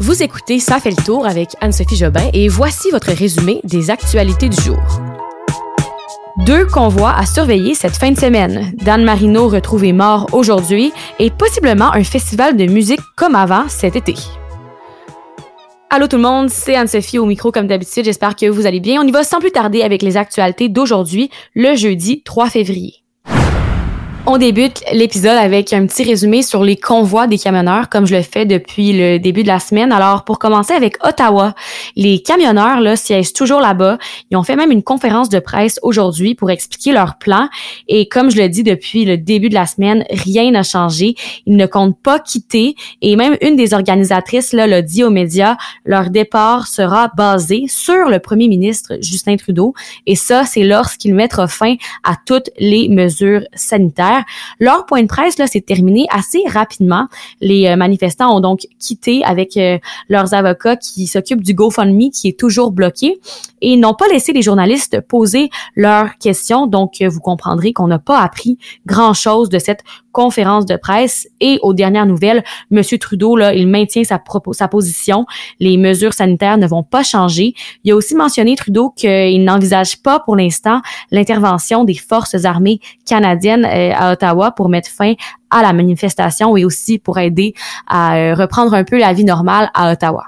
Vous écoutez Ça fait le tour avec Anne-Sophie Jobin et voici votre résumé des actualités du jour. Deux convois à surveiller cette fin de semaine. Dan Marino retrouvé mort aujourd'hui et possiblement un festival de musique comme avant cet été. Allô tout le monde, c'est Anne-Sophie au micro comme d'habitude. J'espère que vous allez bien. On y va sans plus tarder avec les actualités d'aujourd'hui, le jeudi 3 février. On débute l'épisode avec un petit résumé sur les convois des camionneurs, comme je le fais depuis le début de la semaine. Alors, pour commencer avec Ottawa, les camionneurs là, siègent toujours là-bas. Ils ont fait même une conférence de presse aujourd'hui pour expliquer leur plan. Et comme je le dis depuis le début de la semaine, rien n'a changé. Ils ne comptent pas quitter. Et même une des organisatrices l'a dit aux médias, leur départ sera basé sur le premier ministre Justin Trudeau. Et ça, c'est lorsqu'il mettra fin à toutes les mesures sanitaires. Leur point de presse là s'est terminé assez rapidement. Les euh, manifestants ont donc quitté avec euh, leurs avocats qui s'occupent du GoFundMe qui est toujours bloqué et n'ont pas laissé les journalistes poser leurs questions. Donc euh, vous comprendrez qu'on n'a pas appris grand-chose de cette conférence de presse et aux dernières nouvelles, monsieur Trudeau là, il maintient sa, sa position, les mesures sanitaires ne vont pas changer. Il a aussi mentionné Trudeau qu'il n'envisage pas pour l'instant l'intervention des forces armées canadiennes Ottawa pour mettre fin à la manifestation et aussi pour aider à euh, reprendre un peu la vie normale à Ottawa.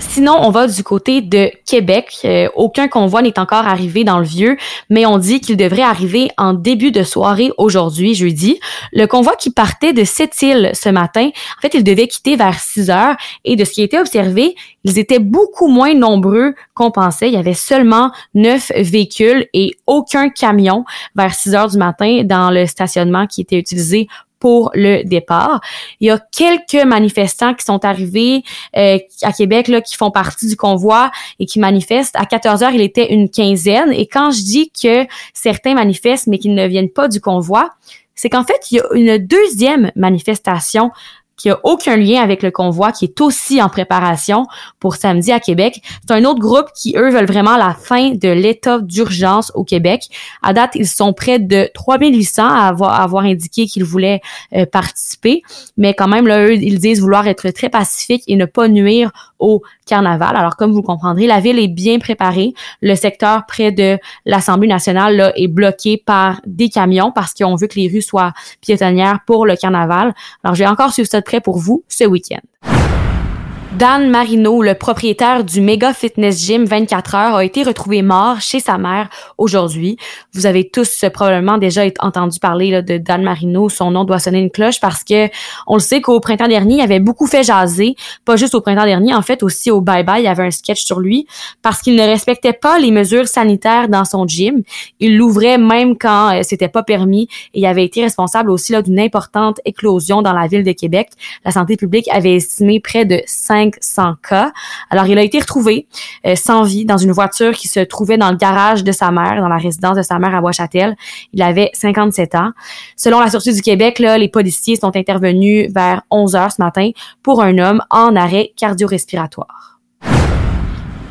Sinon, on va du côté de Québec. Euh, aucun convoi n'est encore arrivé dans le vieux, mais on dit qu'il devrait arriver en début de soirée aujourd'hui, jeudi. Le convoi qui partait de Sept-Îles ce matin, en fait, il devait quitter vers 6 heures et de ce qui a été observé, ils étaient beaucoup moins nombreux qu'on pensait. Il y avait seulement neuf véhicules et aucun camion vers 6 heures du matin dans le stationnement qui était utilisé pour le départ. Il y a quelques manifestants qui sont arrivés euh, à Québec là, qui font partie du convoi et qui manifestent. À 14 heures, il était une quinzaine. Et quand je dis que certains manifestent mais qu'ils ne viennent pas du convoi, c'est qu'en fait, il y a une deuxième manifestation qui a aucun lien avec le convoi, qui est aussi en préparation pour samedi à Québec. C'est un autre groupe qui, eux, veulent vraiment la fin de l'état d'urgence au Québec. À date, ils sont près de 3800 à avoir, avoir indiqué qu'ils voulaient euh, participer, mais quand même, là, eux, ils disent vouloir être très pacifiques et ne pas nuire au carnaval. Alors, comme vous comprendrez, la ville est bien préparée. Le secteur près de l'Assemblée nationale là, est bloqué par des camions parce qu'on veut que les rues soient piétonnières pour le carnaval. Alors, j'ai encore suivre ça de près pour vous ce week-end. Dan Marino, le propriétaire du méga fitness gym 24 heures, a été retrouvé mort chez sa mère aujourd'hui. Vous avez tous probablement déjà entendu parler de Dan Marino. Son nom doit sonner une cloche parce que on le sait qu'au printemps dernier, il avait beaucoup fait jaser. Pas juste au printemps dernier, en fait aussi au Bye Bye, il y avait un sketch sur lui parce qu'il ne respectait pas les mesures sanitaires dans son gym. Il l'ouvrait même quand euh, c'était pas permis et il avait été responsable aussi d'une importante éclosion dans la ville de Québec. La santé publique avait estimé près de 5 500 cas. Alors, il a été retrouvé euh, sans vie dans une voiture qui se trouvait dans le garage de sa mère, dans la résidence de sa mère à Bois-Châtel. Il avait 57 ans. Selon la Sûreté du Québec, là, les policiers sont intervenus vers 11 heures ce matin pour un homme en arrêt cardio-respiratoire.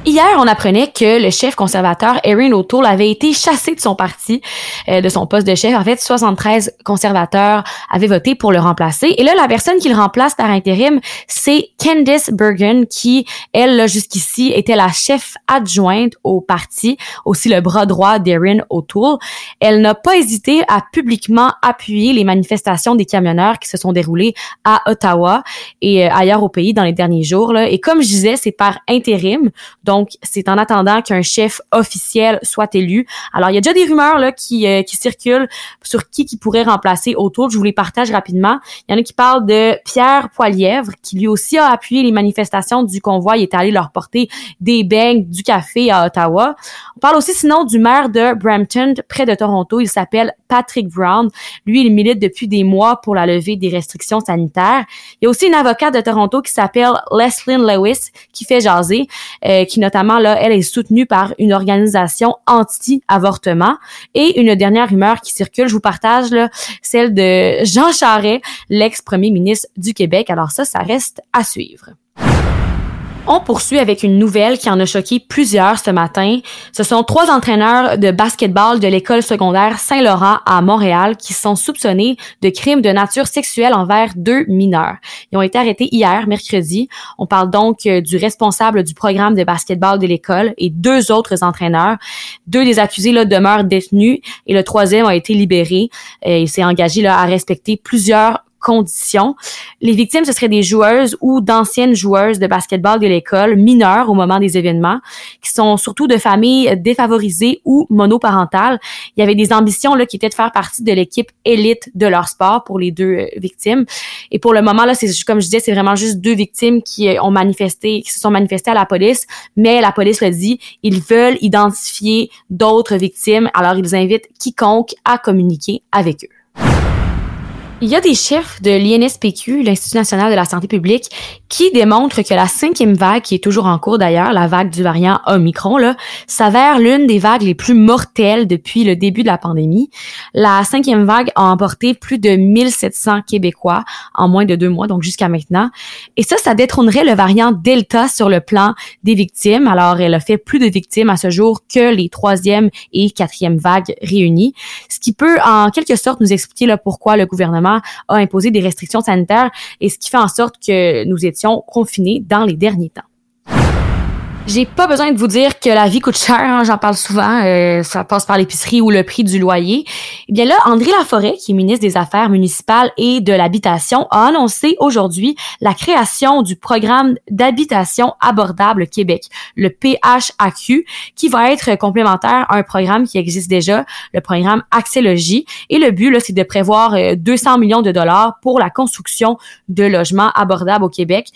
Hier, on apprenait que le chef conservateur Erin O'Toole avait été chassé de son parti, euh, de son poste de chef. En fait, 73 conservateurs avaient voté pour le remplacer. Et là, la personne qui le remplace par intérim, c'est Candice Bergen, qui, elle, jusqu'ici, était la chef adjointe au parti, aussi le bras droit d'Erin O'Toole. Elle n'a pas hésité à publiquement appuyer les manifestations des camionneurs qui se sont déroulées à Ottawa et euh, ailleurs au pays dans les derniers jours. Là. Et comme je disais, c'est par intérim. Donc, donc, c'est en attendant qu'un chef officiel soit élu. Alors, il y a déjà des rumeurs là, qui, euh, qui circulent sur qui qui pourrait remplacer autour. Je vous les partage rapidement. Il y en a qui parlent de Pierre Poilièvre, qui lui aussi a appuyé les manifestations du convoi. Il est allé leur porter des beignes, du café à Ottawa. On parle aussi sinon du maire de Brampton, près de Toronto. Il s'appelle Patrick Brown. Lui, il milite depuis des mois pour la levée des restrictions sanitaires. Il y a aussi une avocate de Toronto qui s'appelle Leslyn Lewis, qui fait jaser, euh, qui notamment, là, elle est soutenue par une organisation anti-avortement. Et une dernière rumeur qui circule, je vous partage, là, celle de Jean Charest, l'ex-premier ministre du Québec. Alors ça, ça reste à suivre. On poursuit avec une nouvelle qui en a choqué plusieurs ce matin. Ce sont trois entraîneurs de basketball de l'école secondaire Saint-Laurent à Montréal qui sont soupçonnés de crimes de nature sexuelle envers deux mineurs. Ils ont été arrêtés hier, mercredi. On parle donc euh, du responsable du programme de basketball de l'école et deux autres entraîneurs. Deux des accusés là, demeurent détenus et le troisième a été libéré. Euh, il s'est engagé là, à respecter plusieurs Les victimes, ce seraient des joueuses ou d'anciennes joueuses de basketball de l'école, mineures au moment des événements, qui sont surtout de familles défavorisées ou monoparentales. Il y avait des ambitions là, qui étaient de faire partie de l'équipe élite de leur sport pour les deux euh, victimes. Et pour le moment, là, c'est comme je disais, c'est vraiment juste deux victimes qui euh, ont manifesté, qui se sont manifestées à la police, mais la police le dit, ils veulent identifier d'autres victimes, alors ils invitent quiconque à communiquer avec eux. Il y a des chiffres de l'INSPQ, l'Institut national de la santé publique, qui démontrent que la cinquième vague, qui est toujours en cours d'ailleurs, la vague du variant Omicron, là, s'avère l'une des vagues les plus mortelles depuis le début de la pandémie. La cinquième vague a emporté plus de 1700 Québécois en moins de deux mois, donc jusqu'à maintenant. Et ça, ça détrônerait le variant Delta sur le plan des victimes. Alors, elle a fait plus de victimes à ce jour que les troisième et quatrième vagues réunies, ce qui peut en quelque sorte nous expliquer là, pourquoi le gouvernement a imposé des restrictions sanitaires et ce qui fait en sorte que nous étions confinés dans les derniers temps. J'ai pas besoin de vous dire que la vie coûte cher, hein, j'en parle souvent, euh, ça passe par l'épicerie ou le prix du loyer. Eh bien là, André Laforêt, qui est ministre des Affaires municipales et de l'Habitation, a annoncé aujourd'hui la création du programme d'habitation abordable Québec, le PHAQ, qui va être complémentaire à un programme qui existe déjà, le programme Accès-Logis. Et le but, là, c'est de prévoir 200 euh, millions de dollars pour la construction de logements abordables au Québec.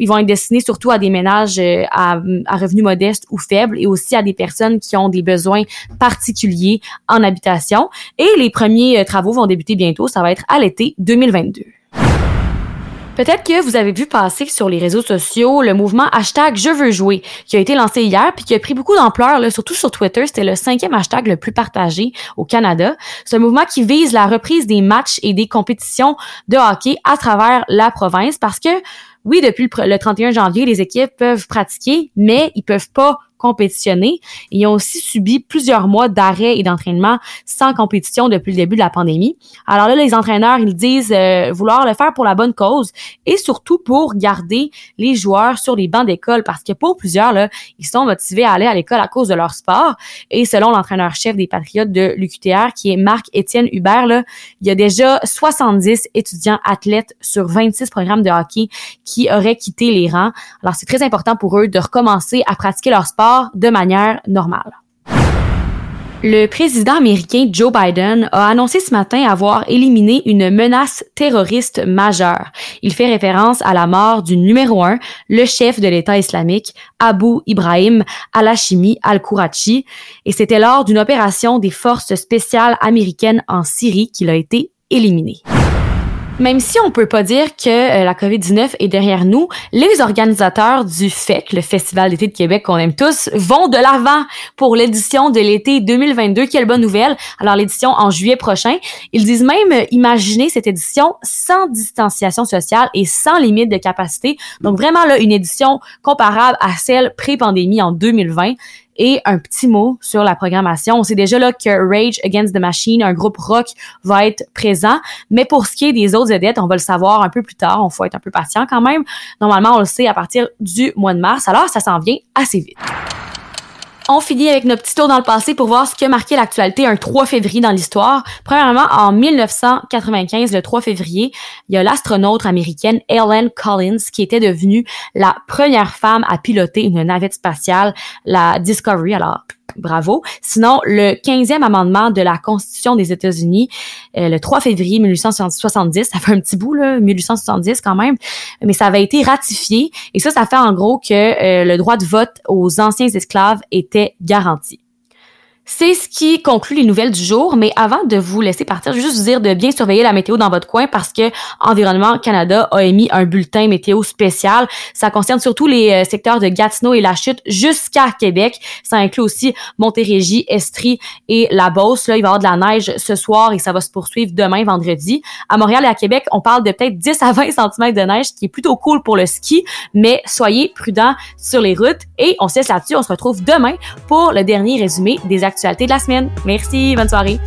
Ils vont être destinés surtout à des ménages euh, à revenus modestes ou faibles et aussi à des personnes qui ont des besoins particuliers en habitation. Et les premiers euh, travaux vont débuter bientôt. Ça va être à l'été 2022. Peut-être que vous avez vu passer sur les réseaux sociaux le mouvement hashtag Je veux jouer qui a été lancé hier puis qui a pris beaucoup d'ampleur, surtout sur Twitter. C'était le cinquième hashtag le plus partagé au Canada. C'est un mouvement qui vise la reprise des matchs et des compétitions de hockey à travers la province parce que oui, depuis le, 31 janvier, les équipes peuvent pratiquer, mais ils peuvent pas compétitionner. Ils ont aussi subi plusieurs mois d'arrêt et d'entraînement sans compétition depuis le début de la pandémie. Alors là, les entraîneurs, ils disent euh, vouloir le faire pour la bonne cause et surtout pour garder les joueurs sur les bancs d'école parce que pour plusieurs, là, ils sont motivés à aller à l'école à cause de leur sport. Et selon l'entraîneur-chef des Patriotes de l'UQTR, qui est Marc-Étienne Hubert, là, il y a déjà 70 étudiants athlètes sur 26 programmes de hockey qui auraient quitté les rangs. Alors c'est très important pour eux de recommencer à pratiquer leur sport de manière normale. Le président américain Joe Biden a annoncé ce matin avoir éliminé une menace terroriste majeure. Il fait référence à la mort du numéro un, le chef de l'État islamique, Abu Ibrahim al-Hashimi al-Kourachi, et c'était lors d'une opération des forces spéciales américaines en Syrie qu'il a été éliminé. Même si on peut pas dire que euh, la COVID-19 est derrière nous, les organisateurs du FEC, le Festival d'été de Québec qu'on aime tous, vont de l'avant pour l'édition de l'été 2022. Quelle bonne nouvelle! Alors l'édition en juillet prochain. Ils disent même euh, imaginer cette édition sans distanciation sociale et sans limite de capacité. Donc vraiment là, une édition comparable à celle pré-pandémie en 2020. Et un petit mot sur la programmation. On sait déjà là que Rage Against the Machine, un groupe rock, va être présent. Mais pour ce qui est des autres vedettes, on va le savoir un peu plus tard. On faut être un peu patient quand même. Normalement, on le sait à partir du mois de mars. Alors, ça s'en vient assez vite. On finit avec notre petit tour dans le passé pour voir ce qui a marqué l'actualité un 3 février dans l'histoire. Premièrement, en 1995, le 3 février, il y a l'astronaute américaine Ellen Collins qui était devenue la première femme à piloter une navette spatiale, la Discovery. Alors, bravo. Sinon, le 15e amendement de la Constitution des États-Unis, euh, le 3 février 1870, ça fait un petit bout, là, 1870 quand même, mais ça avait été ratifié. Et ça, ça fait en gros que euh, le droit de vote aux anciens esclaves était garanti. C'est ce qui conclut les nouvelles du jour, mais avant de vous laisser partir, je veux juste vous dire de bien surveiller la météo dans votre coin parce que Environnement Canada a émis un bulletin météo spécial. Ça concerne surtout les euh, secteurs de Gatineau et la Chute jusqu'à Québec. Ça inclut aussi Montérégie, Estrie et la Beauce. Là, il va y avoir de la neige ce soir et ça va se poursuivre demain, vendredi. À Montréal et à Québec, on parle de peut-être 10 à 20 cm de neige, ce qui est plutôt cool pour le ski, mais soyez prudents sur les routes et on se laisse là-dessus. On se retrouve demain pour le dernier résumé des activités de la semaine. Merci, bonne soirée.